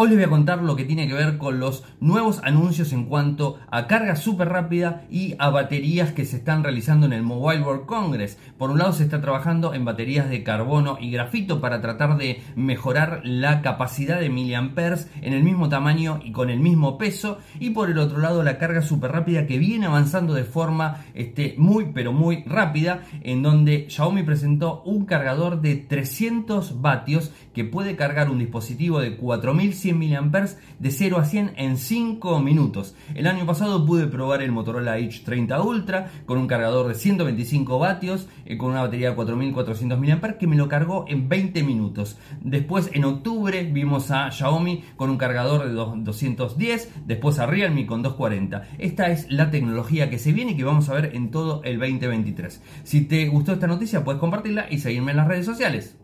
Hoy les voy a contar lo que tiene que ver con los nuevos anuncios en cuanto a carga súper rápida y a baterías que se están realizando en el Mobile World Congress. Por un lado se está trabajando en baterías de carbono y grafito para tratar de mejorar la capacidad de miliamperes en el mismo tamaño y con el mismo peso. Y por el otro lado la carga súper rápida que viene avanzando de forma este, muy pero muy rápida en donde Xiaomi presentó un cargador de 300 vatios que puede cargar un dispositivo de 4100 mAh de 0 a 100 en 5 minutos. El año pasado pude probar el Motorola H30 Ultra con un cargador de 125 vatios eh, con una batería de 4400 mAh que me lo cargó en 20 minutos. Después en octubre vimos a Xiaomi con un cargador de 210, después a Realme con 240. Esta es la tecnología que se viene y que vamos a ver en todo el 2023. Si te gustó esta noticia puedes compartirla y seguirme en las redes sociales.